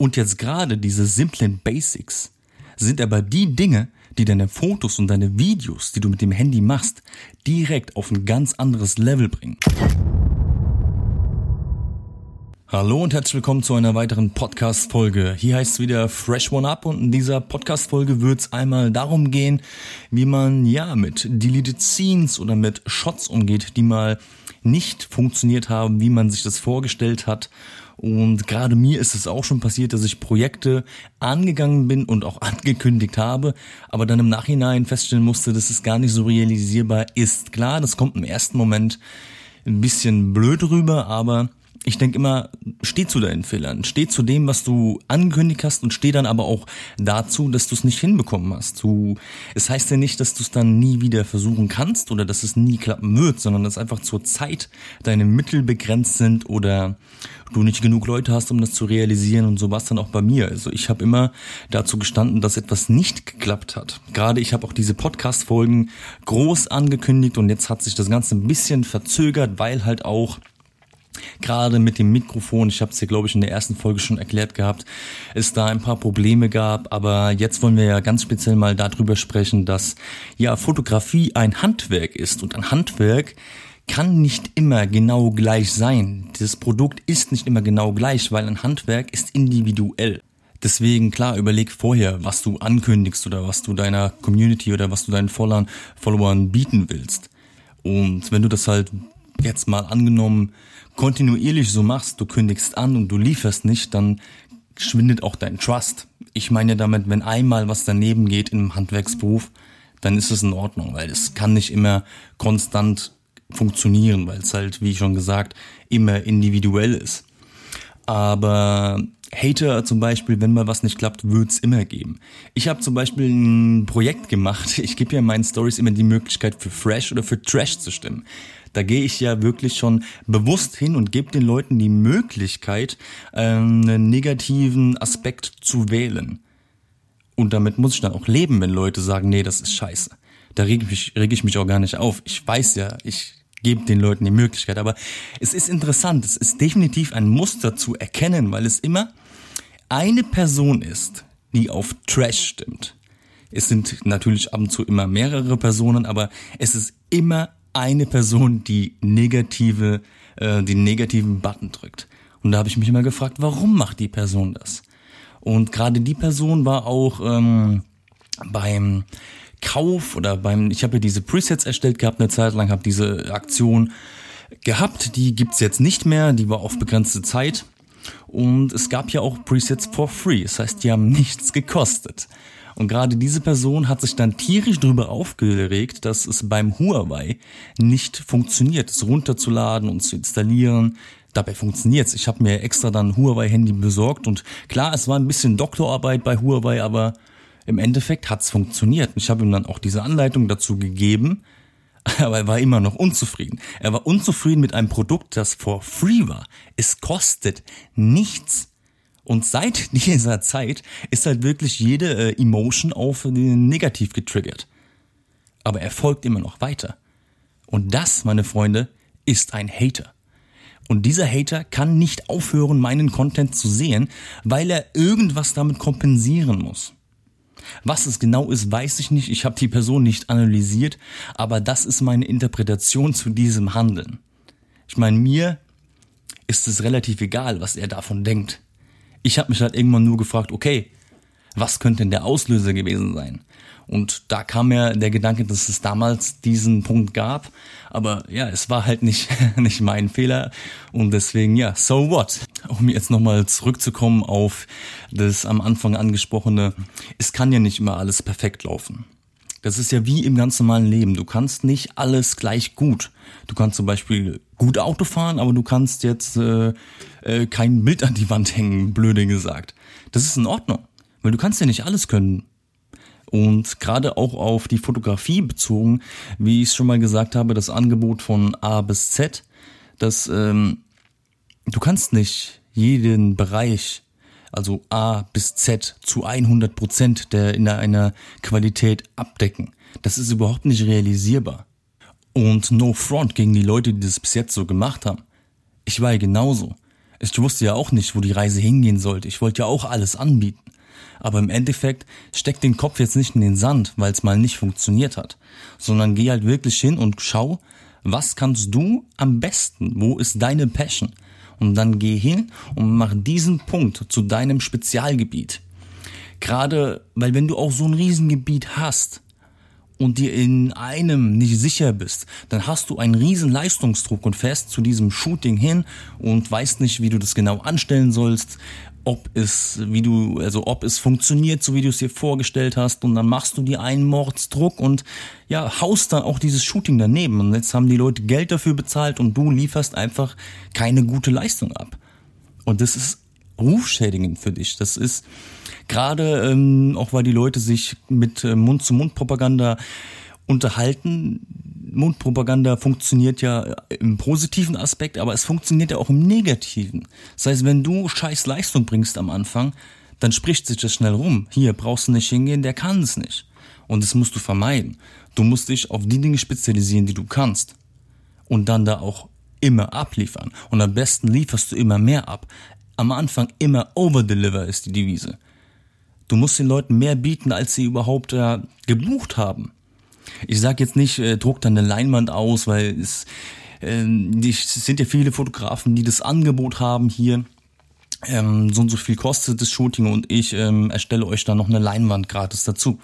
Und jetzt gerade diese simplen Basics sind aber die Dinge, die deine Fotos und deine Videos, die du mit dem Handy machst, direkt auf ein ganz anderes Level bringen. Hallo und herzlich willkommen zu einer weiteren Podcast-Folge. Hier heißt es wieder Fresh One Up und in dieser Podcast-Folge wird es einmal darum gehen, wie man ja mit Deleted Scenes oder mit Shots umgeht, die mal nicht funktioniert haben, wie man sich das vorgestellt hat und gerade mir ist es auch schon passiert, dass ich Projekte angegangen bin und auch angekündigt habe, aber dann im Nachhinein feststellen musste, dass es gar nicht so realisierbar ist. Klar, das kommt im ersten Moment ein bisschen blöd rüber, aber ich denke immer, steh zu deinen Fehlern, steh zu dem, was du angekündigt hast und steh dann aber auch dazu, dass du es nicht hinbekommen hast. Du, es heißt ja nicht, dass du es dann nie wieder versuchen kannst oder dass es nie klappen wird, sondern dass einfach zur Zeit deine Mittel begrenzt sind oder du nicht genug Leute hast, um das zu realisieren und so war es dann auch bei mir. Also ich habe immer dazu gestanden, dass etwas nicht geklappt hat. Gerade ich habe auch diese Podcast-Folgen groß angekündigt und jetzt hat sich das Ganze ein bisschen verzögert, weil halt auch gerade mit dem Mikrofon, ich habe es ja glaube ich in der ersten Folge schon erklärt gehabt, es da ein paar Probleme gab, aber jetzt wollen wir ja ganz speziell mal darüber sprechen, dass ja Fotografie ein Handwerk ist und ein Handwerk kann nicht immer genau gleich sein. Das Produkt ist nicht immer genau gleich, weil ein Handwerk ist individuell. Deswegen klar, überleg vorher, was du ankündigst oder was du deiner Community oder was du deinen Followern, Followern bieten willst. Und wenn du das halt jetzt mal angenommen kontinuierlich so machst, du kündigst an und du lieferst nicht, dann schwindet auch dein Trust. Ich meine damit, wenn einmal was daneben geht im Handwerksberuf, dann ist es in Ordnung, weil es kann nicht immer konstant funktionieren, weil es halt, wie schon gesagt, immer individuell ist. Aber Hater zum Beispiel, wenn mal was nicht klappt, wird's immer geben. Ich habe zum Beispiel ein Projekt gemacht. Ich gebe ja in meinen Stories immer die Möglichkeit für Fresh oder für Trash zu stimmen. Da gehe ich ja wirklich schon bewusst hin und gebe den Leuten die Möglichkeit, ähm, einen negativen Aspekt zu wählen. Und damit muss ich dann auch leben, wenn Leute sagen, nee, das ist scheiße. Da reg ich mich, reg ich mich auch gar nicht auf. Ich weiß ja, ich gebe den Leuten die Möglichkeit. Aber es ist interessant, es ist definitiv ein Muster zu erkennen, weil es immer eine Person ist, die auf Trash stimmt. Es sind natürlich ab und zu immer mehrere Personen, aber es ist immer eine Person, die negative, äh, den negativen Button drückt. Und da habe ich mich immer gefragt, warum macht die Person das? Und gerade die Person war auch ähm, beim Kauf oder beim, ich habe ja diese Presets erstellt gehabt eine Zeit lang, habe diese Aktion gehabt, die gibt's jetzt nicht mehr, die war auf begrenzte Zeit. Und es gab ja auch Presets for free, das heißt, die haben nichts gekostet. Und gerade diese Person hat sich dann tierisch darüber aufgeregt, dass es beim Huawei nicht funktioniert, es runterzuladen und zu installieren. Dabei funktioniert's. Ich habe mir extra dann Huawei-Handy besorgt und klar, es war ein bisschen Doktorarbeit bei Huawei, aber im Endeffekt hat's funktioniert. Ich habe ihm dann auch diese Anleitung dazu gegeben, aber er war immer noch unzufrieden. Er war unzufrieden mit einem Produkt, das for free war. Es kostet nichts. Und seit dieser Zeit ist halt wirklich jede äh, Emotion auf den Negativ getriggert. Aber er folgt immer noch weiter. Und das, meine Freunde, ist ein Hater. Und dieser Hater kann nicht aufhören, meinen Content zu sehen, weil er irgendwas damit kompensieren muss. Was es genau ist, weiß ich nicht. Ich habe die Person nicht analysiert, aber das ist meine Interpretation zu diesem Handeln. Ich meine, mir ist es relativ egal, was er davon denkt. Ich habe mich halt irgendwann nur gefragt, okay, was könnte denn der Auslöser gewesen sein? Und da kam mir der Gedanke, dass es damals diesen Punkt gab. Aber ja, es war halt nicht, nicht mein Fehler. Und deswegen, ja, so what? Um jetzt nochmal zurückzukommen auf das am Anfang angesprochene, es kann ja nicht immer alles perfekt laufen. Das ist ja wie im ganz normalen Leben. Du kannst nicht alles gleich gut. Du kannst zum Beispiel gut Auto fahren, aber du kannst jetzt äh, äh, kein Bild an die Wand hängen, blöde gesagt. Das ist in Ordnung, weil du kannst ja nicht alles können. Und gerade auch auf die Fotografie bezogen, wie ich es schon mal gesagt habe, das Angebot von A bis Z, dass ähm, du kannst nicht jeden Bereich also A bis Z zu 100 Prozent der in einer Qualität abdecken. Das ist überhaupt nicht realisierbar. Und no front gegen die Leute, die das bis jetzt so gemacht haben. Ich war ja genauso. Ich wusste ja auch nicht, wo die Reise hingehen sollte. Ich wollte ja auch alles anbieten. Aber im Endeffekt steck den Kopf jetzt nicht in den Sand, weil es mal nicht funktioniert hat, sondern geh halt wirklich hin und schau, was kannst du am besten? Wo ist deine Passion? Und dann geh hin und mach diesen Punkt zu deinem Spezialgebiet. Gerade, weil wenn du auch so ein Riesengebiet hast, und dir in einem nicht sicher bist, dann hast du einen riesen Leistungsdruck und fährst zu diesem Shooting hin und weißt nicht, wie du das genau anstellen sollst, ob es, wie du, also ob es funktioniert, so wie du es dir vorgestellt hast, und dann machst du dir einen Mordsdruck und ja, haust dann auch dieses Shooting daneben. Und jetzt haben die Leute Geld dafür bezahlt und du lieferst einfach keine gute Leistung ab. Und das ist rufschädigend für dich. Das ist gerade ähm, auch, weil die Leute sich mit äh, Mund-zu-Mund-Propaganda unterhalten. Mundpropaganda funktioniert ja im positiven Aspekt, aber es funktioniert ja auch im negativen. Das heißt, wenn du scheiß Leistung bringst am Anfang, dann spricht sich das schnell rum. Hier brauchst du nicht hingehen, der kann es nicht. Und das musst du vermeiden. Du musst dich auf die Dinge spezialisieren, die du kannst. Und dann da auch immer abliefern. Und am besten lieferst du immer mehr ab am Anfang immer overdeliver ist die Devise. Du musst den Leuten mehr bieten, als sie überhaupt äh, gebucht haben. Ich sag jetzt nicht, äh, druck dann eine Leinwand aus, weil es, äh, es sind ja viele Fotografen, die das Angebot haben hier. Ähm, so und so viel kostet das Shooting und ich ähm, erstelle euch dann noch eine Leinwand gratis dazu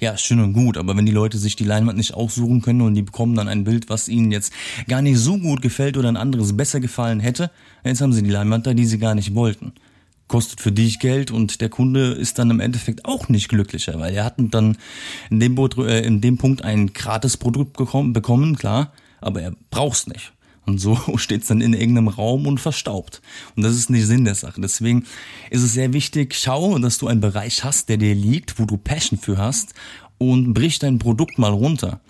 ja, schön und gut, aber wenn die Leute sich die Leinwand nicht aussuchen können und die bekommen dann ein Bild, was ihnen jetzt gar nicht so gut gefällt oder ein anderes besser gefallen hätte, jetzt haben sie die Leinwand da, die sie gar nicht wollten. Kostet für dich Geld und der Kunde ist dann im Endeffekt auch nicht glücklicher, weil er hat dann in dem, äh, in dem Punkt ein gratis Produkt bekommen, klar, aber er braucht's nicht. Und so steht's dann in irgendeinem Raum und verstaubt. Und das ist nicht Sinn der Sache. Deswegen ist es sehr wichtig, schau, dass du einen Bereich hast, der dir liegt, wo du Passion für hast und brich dein Produkt mal runter.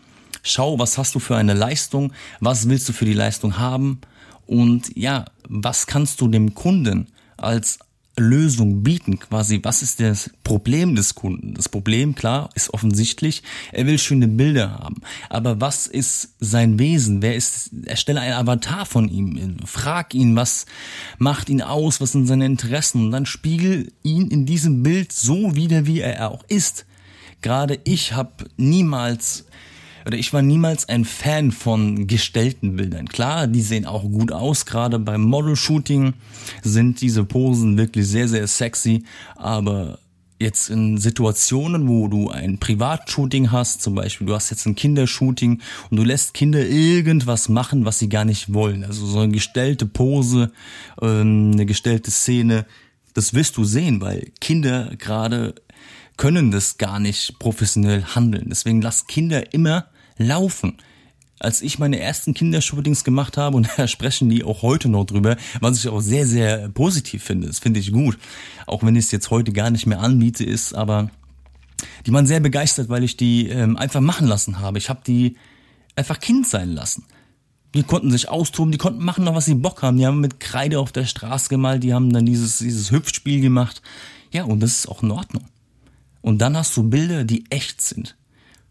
Schau, was hast du für eine Leistung, was willst du für die Leistung haben und ja, was kannst du dem Kunden als Lösung bieten, quasi, was ist das Problem des Kunden? Das Problem, klar, ist offensichtlich, er will schöne Bilder haben. Aber was ist sein Wesen? Wer ist, erstelle ein Avatar von ihm, frag ihn, was macht ihn aus, was sind seine Interessen und dann spiegel ihn in diesem Bild so wieder, wie er auch ist. Gerade ich habe niemals oder ich war niemals ein Fan von gestellten Bildern. Klar, die sehen auch gut aus, gerade beim Model-Shooting sind diese Posen wirklich sehr, sehr sexy, aber jetzt in Situationen, wo du ein Privatshooting hast, zum Beispiel du hast jetzt ein Kindershooting und du lässt Kinder irgendwas machen, was sie gar nicht wollen. Also so eine gestellte Pose, ähm, eine gestellte Szene, das wirst du sehen, weil Kinder gerade können das gar nicht professionell handeln. Deswegen lass Kinder immer Laufen. Als ich meine ersten Kindershootings gemacht habe, und da sprechen die auch heute noch drüber, was ich auch sehr, sehr positiv finde. Das finde ich gut. Auch wenn ich es jetzt heute gar nicht mehr anbiete, ist, aber die waren sehr begeistert, weil ich die ähm, einfach machen lassen habe. Ich habe die einfach Kind sein lassen. Die konnten sich austoben, die konnten machen noch, was sie Bock haben. Die haben mit Kreide auf der Straße gemalt, die haben dann dieses, dieses Hüpfspiel gemacht. Ja, und das ist auch in Ordnung. Und dann hast du Bilder, die echt sind.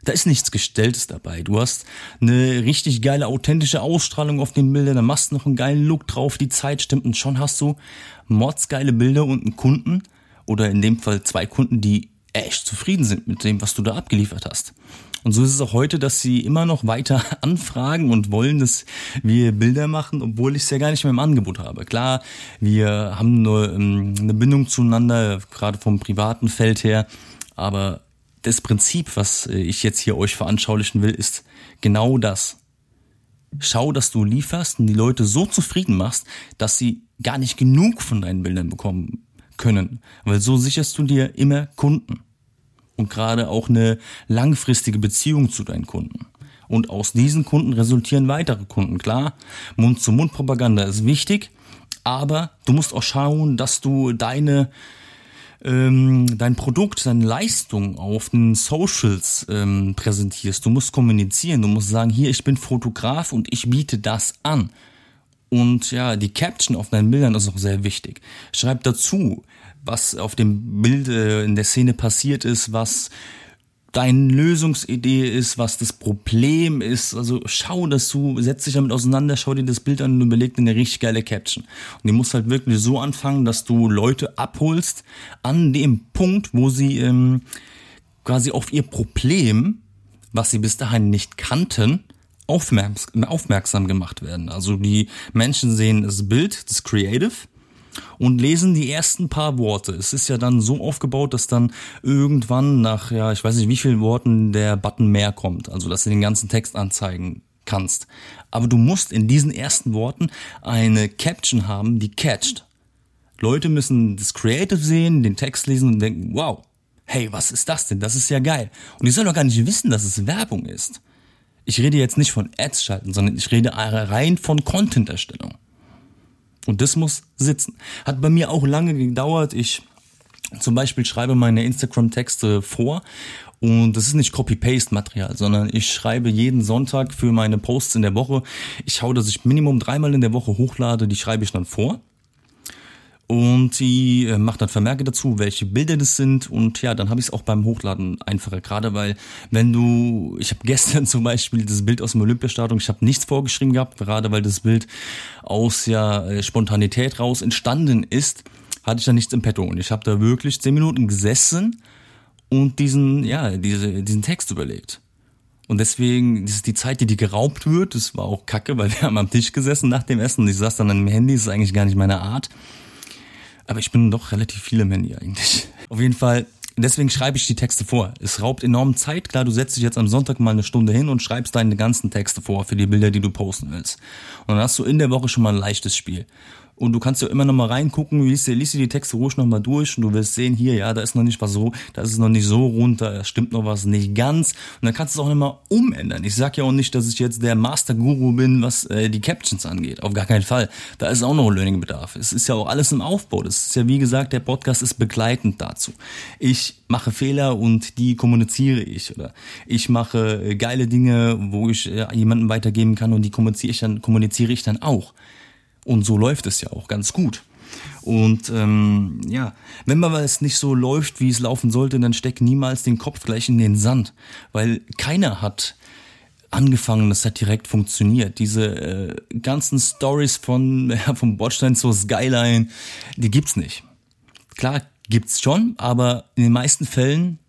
Da ist nichts Gestelltes dabei. Du hast eine richtig geile, authentische Ausstrahlung auf den Bildern, dann machst du noch einen geilen Look drauf, die Zeit stimmt und schon hast du mordsgeile Bilder und einen Kunden oder in dem Fall zwei Kunden, die echt zufrieden sind mit dem, was du da abgeliefert hast. Und so ist es auch heute, dass sie immer noch weiter anfragen und wollen, dass wir Bilder machen, obwohl ich es ja gar nicht mehr im Angebot habe. Klar, wir haben nur ähm, eine Bindung zueinander, gerade vom privaten Feld her, aber das Prinzip, was äh, ich jetzt hier euch veranschaulichen will, ist genau das. Schau, dass du lieferst und die Leute so zufrieden machst, dass sie gar nicht genug von deinen Bildern bekommen können. Weil so sicherst du dir immer Kunden. Und gerade auch eine langfristige Beziehung zu deinen Kunden. Und aus diesen Kunden resultieren weitere Kunden. Klar, Mund-zu-Mund-Propaganda ist wichtig, aber du musst auch schauen, dass du deine ähm, dein Produkt, deine Leistung auf den Socials ähm, präsentierst. Du musst kommunizieren, du musst sagen, hier, ich bin Fotograf und ich biete das an. Und ja, die Caption auf deinen Bildern ist auch sehr wichtig. Schreib dazu, was auf dem Bild äh, in der Szene passiert ist, was deine Lösungsidee ist, was das Problem ist. Also schau, dass du, setz dich damit auseinander, schau dir das Bild an und überleg dir eine richtig geile Caption. Und die muss halt wirklich so anfangen, dass du Leute abholst an dem Punkt, wo sie ähm, quasi auf ihr Problem, was sie bis dahin nicht kannten, aufmerks aufmerksam gemacht werden. Also die Menschen sehen das Bild, das Creative, und lesen die ersten paar Worte. Es ist ja dann so aufgebaut, dass dann irgendwann nach, ja, ich weiß nicht wie vielen Worten der Button mehr kommt, also dass du den ganzen Text anzeigen kannst. Aber du musst in diesen ersten Worten eine Caption haben, die catcht. Leute müssen das Creative sehen, den Text lesen und denken, wow, hey, was ist das denn? Das ist ja geil. Und die sollen doch gar nicht wissen, dass es Werbung ist. Ich rede jetzt nicht von Ads schalten, sondern ich rede rein von Content-Erstellung. Und das muss sitzen. Hat bei mir auch lange gedauert. Ich zum Beispiel schreibe meine Instagram-Texte vor und das ist nicht Copy-Paste-Material, sondern ich schreibe jeden Sonntag für meine Posts in der Woche. Ich schaue, dass ich Minimum dreimal in der Woche hochlade, die schreibe ich dann vor und sie äh, macht dann Vermerke dazu, welche Bilder das sind und ja, dann habe ich es auch beim Hochladen einfacher. Gerade weil, wenn du, ich habe gestern zum Beispiel das Bild aus dem Olympiastadion, ich habe nichts vorgeschrieben gehabt, gerade weil das Bild aus ja äh, Spontanität raus entstanden ist, hatte ich da nichts im Petto und ich habe da wirklich zehn Minuten gesessen und diesen, ja, diese, diesen Text überlegt. Und deswegen, das ist die Zeit, die dir geraubt wird. Das war auch kacke, weil wir haben am Tisch gesessen nach dem Essen und ich saß dann an dem Handy, das ist eigentlich gar nicht meine Art. Aber ich bin doch relativ viel im Handy eigentlich. Auf jeden Fall, deswegen schreibe ich die Texte vor. Es raubt enorm Zeit. Klar, du setzt dich jetzt am Sonntag mal eine Stunde hin und schreibst deine ganzen Texte vor für die Bilder, die du posten willst. Und dann hast du in der Woche schon mal ein leichtes Spiel. Und du kannst ja immer noch mal reingucken, liest dir, liest dir die Texte ruhig noch mal durch und du wirst sehen, hier, ja, da ist noch nicht was so, da ist es noch nicht so runter, da stimmt noch was nicht ganz. Und dann kannst du es auch noch umändern. Ich sag ja auch nicht, dass ich jetzt der Master-Guru bin, was äh, die Captions angeht. Auf gar keinen Fall. Da ist auch noch Learning-Bedarf. Es ist ja auch alles im Aufbau. Das ist ja, wie gesagt, der Podcast ist begleitend dazu. Ich mache Fehler und die kommuniziere ich. Oder ich mache äh, geile Dinge, wo ich äh, jemanden weitergeben kann und die kommuniziere ich dann, kommuniziere ich dann auch. Und so läuft es ja auch ganz gut. Und ähm, ja, wenn mal es nicht so läuft, wie es laufen sollte, dann steck niemals den Kopf gleich in den Sand, weil keiner hat angefangen, das hat direkt funktioniert. Diese äh, ganzen Stories von ja, vom Bordstein zur Skyline, die gibt's nicht. Klar gibt's schon, aber in den meisten Fällen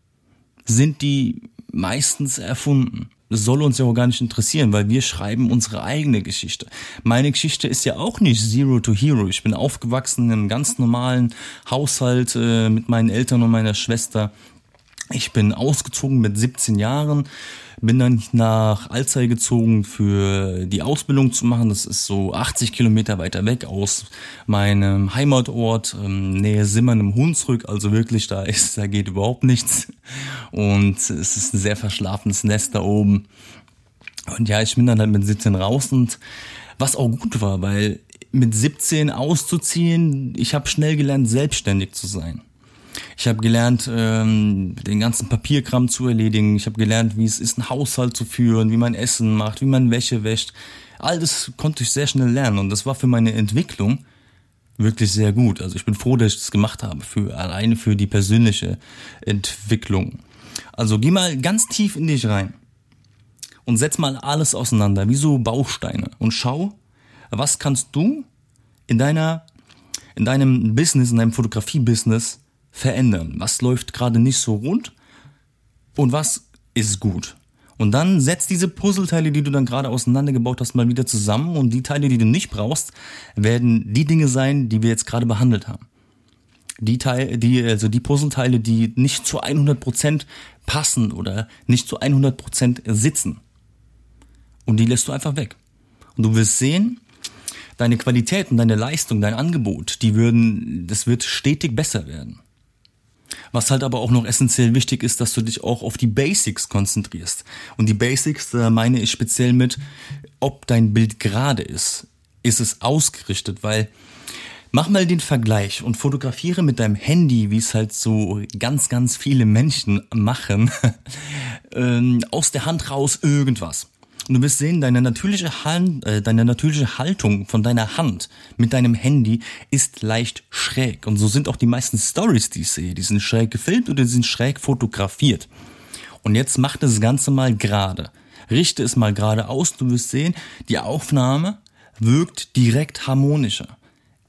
sind die meistens erfunden. Soll uns ja auch gar nicht interessieren, weil wir schreiben unsere eigene Geschichte. Meine Geschichte ist ja auch nicht Zero to Hero. Ich bin aufgewachsen in einem ganz normalen Haushalt äh, mit meinen Eltern und meiner Schwester. Ich bin ausgezogen mit 17 Jahren, bin dann nach Alzey gezogen für die Ausbildung zu machen. Das ist so 80 Kilometer weiter weg aus meinem Heimatort, ähm, Nähe Simmern im Hunsrück. Also wirklich, da ist, da geht überhaupt nichts. Und es ist ein sehr verschlafenes Nest da oben. Und ja, ich bin dann halt mit 17 raus und was auch gut war, weil mit 17 auszuziehen, ich habe schnell gelernt, selbstständig zu sein. Ich habe gelernt, ähm, den ganzen Papierkram zu erledigen. Ich habe gelernt, wie es ist, einen Haushalt zu führen, wie man Essen macht, wie man Wäsche wäscht. All das konnte ich sehr schnell lernen und das war für meine Entwicklung wirklich sehr gut. Also ich bin froh, dass ich das gemacht habe, für alleine für die persönliche Entwicklung. Also geh mal ganz tief in dich rein und setz mal alles auseinander, wie so Bausteine und schau, was kannst du in deiner in deinem Business, in deinem Fotografie-Business verändern? Was läuft gerade nicht so rund und was ist gut? Und dann setz diese Puzzleteile, die du dann gerade auseinandergebaut hast, mal wieder zusammen und die Teile, die du nicht brauchst, werden die Dinge sein, die wir jetzt gerade behandelt haben. Die Teile, die, also die Puzzleteile, die nicht zu 100% passen oder nicht zu 100% sitzen. Und die lässt du einfach weg. Und du wirst sehen, deine Qualität und deine Leistung, dein Angebot, die würden, das wird stetig besser werden. Was halt aber auch noch essentiell wichtig ist, dass du dich auch auf die Basics konzentrierst. Und die Basics, da meine ich speziell mit, ob dein Bild gerade ist. Ist es ausgerichtet? Weil Mach mal den Vergleich und fotografiere mit deinem Handy, wie es halt so ganz, ganz viele Menschen machen, ähm, aus der Hand raus irgendwas. Und du wirst sehen, deine natürliche, Hand, äh, deine natürliche Haltung von deiner Hand mit deinem Handy ist leicht schräg. Und so sind auch die meisten Stories, die ich sehe. Die sind schräg gefilmt oder die sind schräg fotografiert. Und jetzt mach das Ganze mal gerade. Richte es mal gerade aus. Du wirst sehen, die Aufnahme wirkt direkt harmonischer.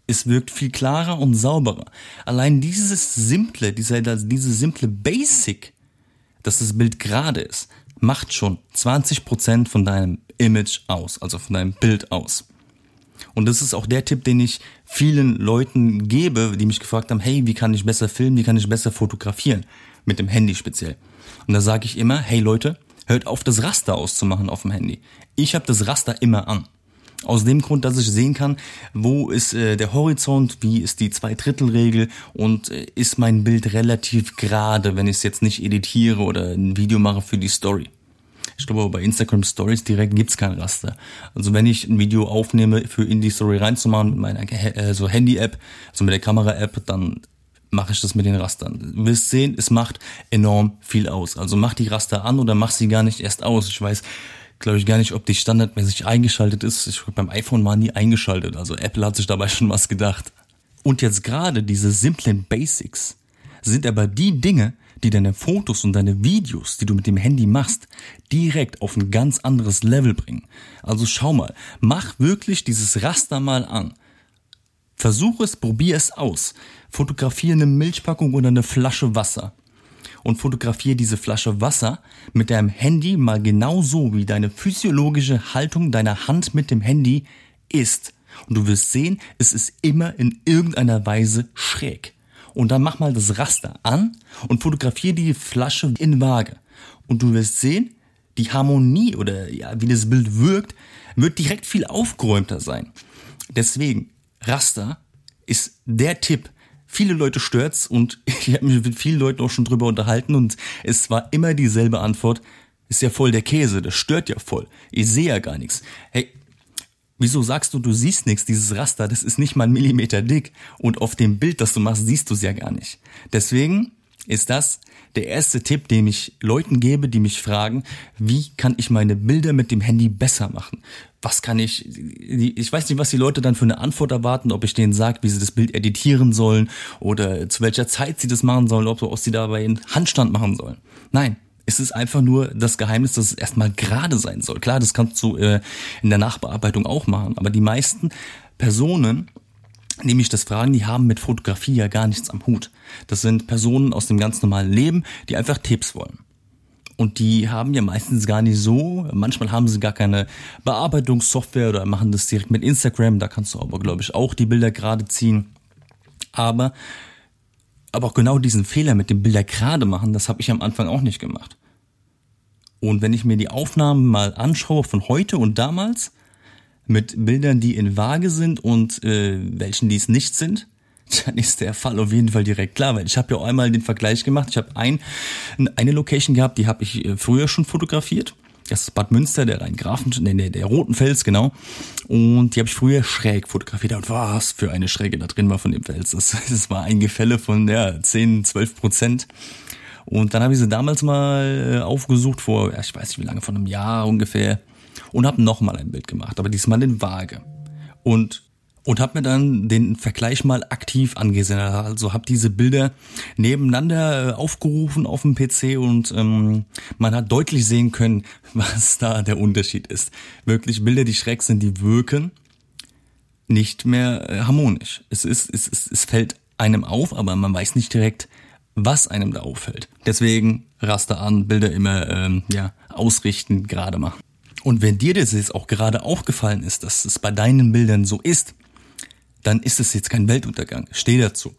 Es wirkt viel klarer und sauberer. Allein dieses simple, dieser, diese simple Basic, dass das Bild gerade ist, macht schon 20% von deinem Image aus, also von deinem Bild aus. Und das ist auch der Tipp, den ich vielen Leuten gebe, die mich gefragt haben, hey, wie kann ich besser filmen, wie kann ich besser fotografieren? Mit dem Handy speziell. Und da sage ich immer, hey Leute, hört auf, das Raster auszumachen auf dem Handy. Ich habe das Raster immer an. Aus dem Grund, dass ich sehen kann, wo ist äh, der Horizont, wie ist die Zweidrittelregel und äh, ist mein Bild relativ gerade, wenn ich es jetzt nicht editiere oder ein Video mache für die Story. Ich glaube, bei Instagram Stories direkt gibt's kein Raster. Also wenn ich ein Video aufnehme, für in die Story reinzumachen mit meiner äh, so Handy-App, also mit der Kamera-App, dann mache ich das mit den Rastern. Du wirst sehen, es macht enorm viel aus. Also mach die Raster an oder mach sie gar nicht erst aus. Ich weiß, glaube ich gar nicht, ob die standardmäßig eingeschaltet ist. Ich beim iPhone war nie eingeschaltet. Also Apple hat sich dabei schon was gedacht. Und jetzt gerade diese simplen Basics sind aber die Dinge, die deine Fotos und deine Videos, die du mit dem Handy machst, direkt auf ein ganz anderes Level bringen. Also schau mal, mach wirklich dieses Raster mal an. Versuch es, probier es aus. Fotografiere eine Milchpackung oder eine Flasche Wasser. Und fotografiere diese Flasche Wasser mit deinem Handy mal genauso, wie deine physiologische Haltung deiner Hand mit dem Handy ist. Und du wirst sehen, es ist immer in irgendeiner Weise schräg und dann mach mal das Raster an und fotografiere die Flasche in Waage. Und du wirst sehen, die Harmonie oder ja, wie das Bild wirkt, wird direkt viel aufgeräumter sein. Deswegen, Raster ist der Tipp. Viele Leute stört's und ich habe mich mit vielen Leuten auch schon drüber unterhalten und es war immer dieselbe Antwort. Ist ja voll der Käse, das stört ja voll. Ich sehe ja gar nichts. Hey, Wieso sagst du, du siehst nichts? Dieses Raster, das ist nicht mal ein Millimeter dick. Und auf dem Bild, das du machst, siehst du es ja gar nicht. Deswegen ist das der erste Tipp, den ich Leuten gebe, die mich fragen, wie kann ich meine Bilder mit dem Handy besser machen? Was kann ich, ich weiß nicht, was die Leute dann für eine Antwort erwarten, ob ich denen sage, wie sie das Bild editieren sollen oder zu welcher Zeit sie das machen sollen, ob sie dabei einen Handstand machen sollen. Nein, es ist einfach nur das Geheimnis, dass es erstmal gerade sein soll. Klar, das kannst du äh, in der Nachbearbeitung auch machen, aber die meisten Personen, mich das fragen, die haben mit Fotografie ja gar nichts am Hut. Das sind Personen aus dem ganz normalen Leben, die einfach Tipps wollen. Und die haben ja meistens gar nicht so, manchmal haben sie gar keine Bearbeitungssoftware oder machen das direkt mit Instagram, da kannst du aber, glaube ich, auch die Bilder gerade ziehen. Aber aber auch genau diesen Fehler mit dem Bilder gerade machen, das habe ich am Anfang auch nicht gemacht. Und wenn ich mir die Aufnahmen mal anschaue von heute und damals, mit Bildern, die in Waage sind und äh, welchen, die es nicht sind, dann ist der Fall auf jeden Fall direkt klar, weil ich habe ja auch einmal den Vergleich gemacht. Ich habe ein, eine Location gehabt, die habe ich äh, früher schon fotografiert das ist Bad Münster, der Rheingrafen, nee, nee, der Roten Fels, genau. Und die habe ich früher schräg fotografiert. Und was für eine Schräge da drin war von dem Fels. Das, das war ein Gefälle von ja, 10, 12 Prozent. Und dann habe ich sie damals mal äh, aufgesucht, vor, ja, ich weiß nicht wie lange, von einem Jahr ungefähr. Und habe nochmal ein Bild gemacht, aber diesmal in Waage. Und und habe mir dann den Vergleich mal aktiv angesehen. Also habe diese Bilder nebeneinander äh, aufgerufen auf dem PC und ähm, man hat deutlich sehen können, was da der Unterschied ist. Wirklich Bilder, die schräg sind, die wirken nicht mehr äh, harmonisch. Es ist, es, es, es fällt einem auf, aber man weiß nicht direkt, was einem da auffällt. Deswegen Raster an, Bilder immer ähm, ja ausrichten, gerade machen. Und wenn dir das jetzt auch gerade aufgefallen ist, dass es bei deinen Bildern so ist, dann ist es jetzt kein Weltuntergang. Steh dazu.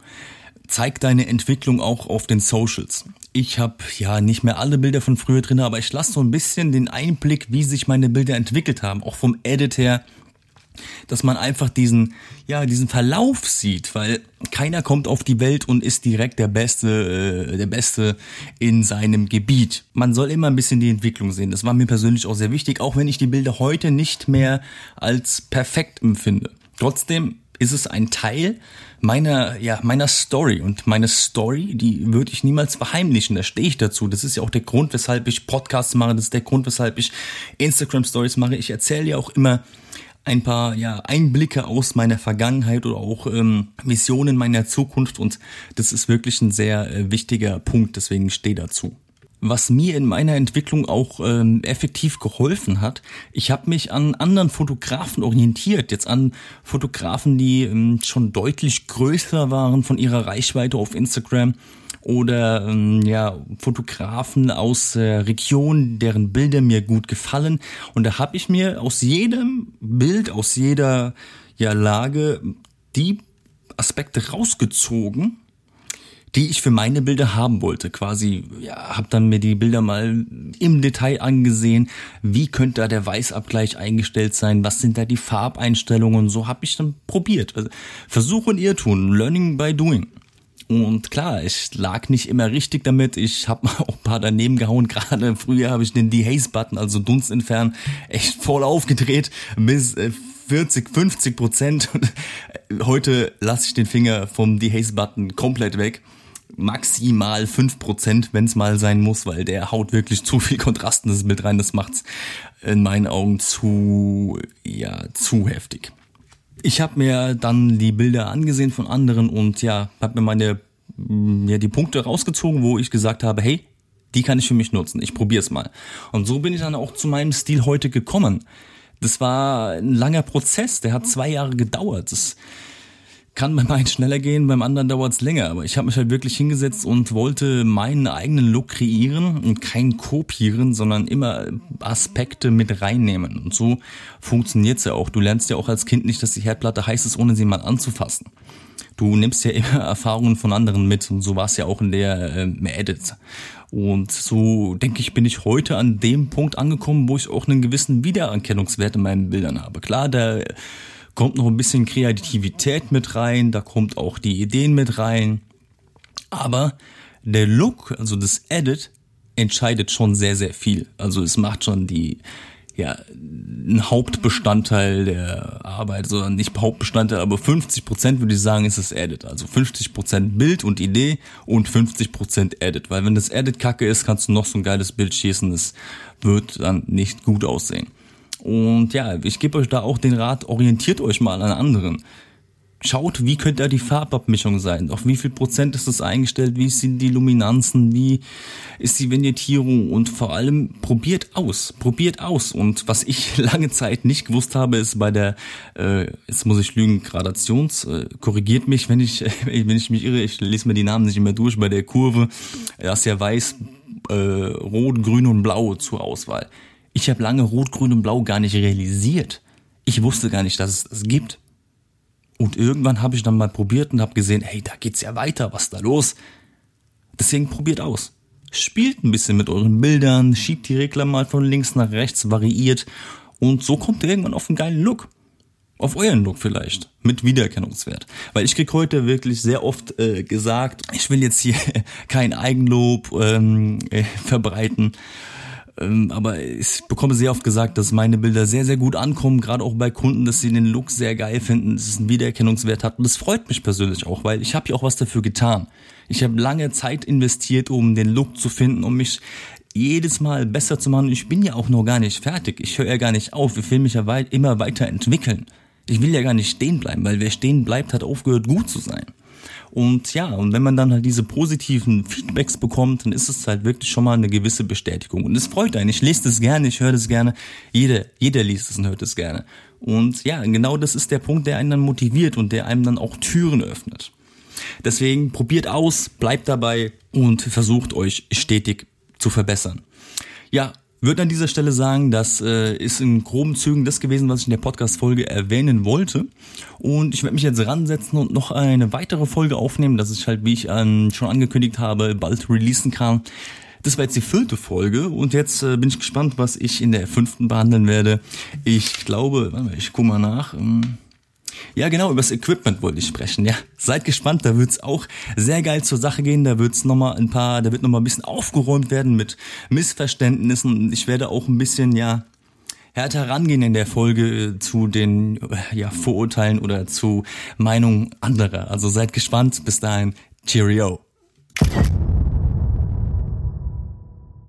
Zeig deine Entwicklung auch auf den Socials. Ich habe ja nicht mehr alle Bilder von früher drin, aber ich lasse so ein bisschen den Einblick, wie sich meine Bilder entwickelt haben, auch vom Edit her, dass man einfach diesen, ja, diesen Verlauf sieht, weil keiner kommt auf die Welt und ist direkt der Beste, äh, der Beste in seinem Gebiet. Man soll immer ein bisschen die Entwicklung sehen. Das war mir persönlich auch sehr wichtig, auch wenn ich die Bilder heute nicht mehr als perfekt empfinde. Trotzdem ist es ein Teil meiner, ja, meiner Story. Und meine Story, die würde ich niemals verheimlichen. Da stehe ich dazu. Das ist ja auch der Grund, weshalb ich Podcasts mache. Das ist der Grund, weshalb ich Instagram Stories mache. Ich erzähle ja auch immer ein paar ja, Einblicke aus meiner Vergangenheit oder auch ähm, Visionen meiner Zukunft. Und das ist wirklich ein sehr äh, wichtiger Punkt. Deswegen stehe dazu. Was mir in meiner Entwicklung auch ähm, effektiv geholfen hat. Ich habe mich an anderen Fotografen orientiert, jetzt an Fotografen, die ähm, schon deutlich größer waren von ihrer Reichweite auf Instagram oder ähm, ja Fotografen aus äh, Regionen, deren Bilder mir gut gefallen. Und da habe ich mir aus jedem Bild, aus jeder ja, Lage die Aspekte rausgezogen, die ich für meine Bilder haben wollte. Quasi, ja, habe dann mir die Bilder mal im Detail angesehen. Wie könnte da der Weißabgleich eingestellt sein? Was sind da die Farbeinstellungen? Und so habe ich dann probiert. Also, Versuch und Irrtum, Learning by Doing. Und klar, ich lag nicht immer richtig damit. Ich habe mal auch ein paar daneben gehauen. Gerade früher habe ich den Dehaze-Button, also Dunst entfernen, echt voll aufgedreht bis 40, äh, 50 Prozent. Heute lasse ich den Finger vom Dehaze-Button komplett weg. Maximal 5 Prozent, wenn es mal sein muss, weil der haut wirklich zu viel Kontrast in das Bild rein. Das macht's in meinen Augen zu, ja, zu heftig ich habe mir dann die Bilder angesehen von anderen und ja, habe mir meine mm, ja die Punkte rausgezogen, wo ich gesagt habe, hey, die kann ich für mich nutzen. Ich probiere es mal. Und so bin ich dann auch zu meinem Stil heute gekommen. Das war ein langer Prozess, der hat zwei Jahre gedauert. Das kann beim einen schneller gehen, beim anderen dauert es länger. Aber ich habe mich halt wirklich hingesetzt und wollte meinen eigenen Look kreieren und kein kopieren, sondern immer Aspekte mit reinnehmen. Und so funktioniert's ja auch. Du lernst ja auch als Kind nicht, dass die Herdplatte heiß ist, ohne sie mal anzufassen. Du nimmst ja immer Erfahrungen von anderen mit und so war es ja auch in der äh, Edit. Und so denke ich, bin ich heute an dem Punkt angekommen, wo ich auch einen gewissen Wiedererkennungswert in meinen Bildern habe. Klar, der kommt noch ein bisschen Kreativität mit rein, da kommt auch die Ideen mit rein. Aber der Look, also das Edit, entscheidet schon sehr, sehr viel. Also es macht schon die, ja, ein Hauptbestandteil der Arbeit, sondern nicht Hauptbestandteil, aber 50 Prozent würde ich sagen, ist das Edit. Also 50 Prozent Bild und Idee und 50 Prozent Edit. Weil wenn das Edit kacke ist, kannst du noch so ein geiles Bild schießen, es wird dann nicht gut aussehen. Und ja, ich gebe euch da auch den Rat, orientiert euch mal an anderen. Schaut, wie könnte da die Farbabmischung sein? Auf wie viel Prozent ist das eingestellt? Wie sind die Luminanzen? Wie ist die Vignettierung? Und vor allem probiert aus. Probiert aus. Und was ich lange Zeit nicht gewusst habe, ist bei der, äh, jetzt muss ich lügen, Gradations, äh, korrigiert mich, wenn ich, wenn ich mich irre, ich lese mir die Namen nicht mehr durch, bei der Kurve, da ist ja weiß, äh, rot, grün und blau zur Auswahl. Ich habe lange Rot, Grün und Blau gar nicht realisiert. Ich wusste gar nicht, dass es das gibt. Und irgendwann habe ich dann mal probiert und habe gesehen, hey, da geht's ja weiter, was ist da los? Deswegen probiert aus. Spielt ein bisschen mit euren Bildern, schiebt die Regler mal von links nach rechts, variiert und so kommt ihr irgendwann auf einen geilen Look. Auf euren Look vielleicht, mit Wiedererkennungswert. Weil ich krieg heute wirklich sehr oft äh, gesagt, ich will jetzt hier kein Eigenlob ähm, äh, verbreiten aber ich bekomme sehr oft gesagt, dass meine Bilder sehr, sehr gut ankommen, gerade auch bei Kunden, dass sie den Look sehr geil finden, dass es einen Wiedererkennungswert hat. Und das freut mich persönlich auch, weil ich habe ja auch was dafür getan. Ich habe lange Zeit investiert, um den Look zu finden, um mich jedes Mal besser zu machen. Ich bin ja auch noch gar nicht fertig. Ich höre ja gar nicht auf. Ich will mich ja weit, immer weiter entwickeln. Ich will ja gar nicht stehen bleiben, weil wer stehen bleibt, hat aufgehört, gut zu sein. Und ja, und wenn man dann halt diese positiven Feedbacks bekommt, dann ist es halt wirklich schon mal eine gewisse Bestätigung. Und es freut einen. Ich lese das gerne, ich höre das gerne. Jeder, jeder liest es und hört es gerne. Und ja, genau das ist der Punkt, der einen dann motiviert und der einem dann auch Türen öffnet. Deswegen probiert aus, bleibt dabei und versucht euch stetig zu verbessern. Ja, würde an dieser Stelle sagen, das äh, ist in groben Zügen das gewesen, was ich in der Podcast-Folge erwähnen wollte. Und ich werde mich jetzt ransetzen und noch eine weitere Folge aufnehmen, dass ich halt, wie ich ähm, schon angekündigt habe, bald releasen kann. Das war jetzt die vierte Folge und jetzt äh, bin ich gespannt, was ich in der fünften behandeln werde. Ich glaube, ich guck mal nach. Ähm ja, genau, über das Equipment wollte ich sprechen. Ja, seid gespannt, da wird's auch sehr geil zur Sache gehen. Da wird's noch mal ein paar, da wird noch mal ein bisschen aufgeräumt werden mit Missverständnissen. Ich werde auch ein bisschen, ja, härter rangehen in der Folge zu den ja, Vorurteilen oder zu Meinungen anderer. Also seid gespannt. Bis dahin, Cheerio.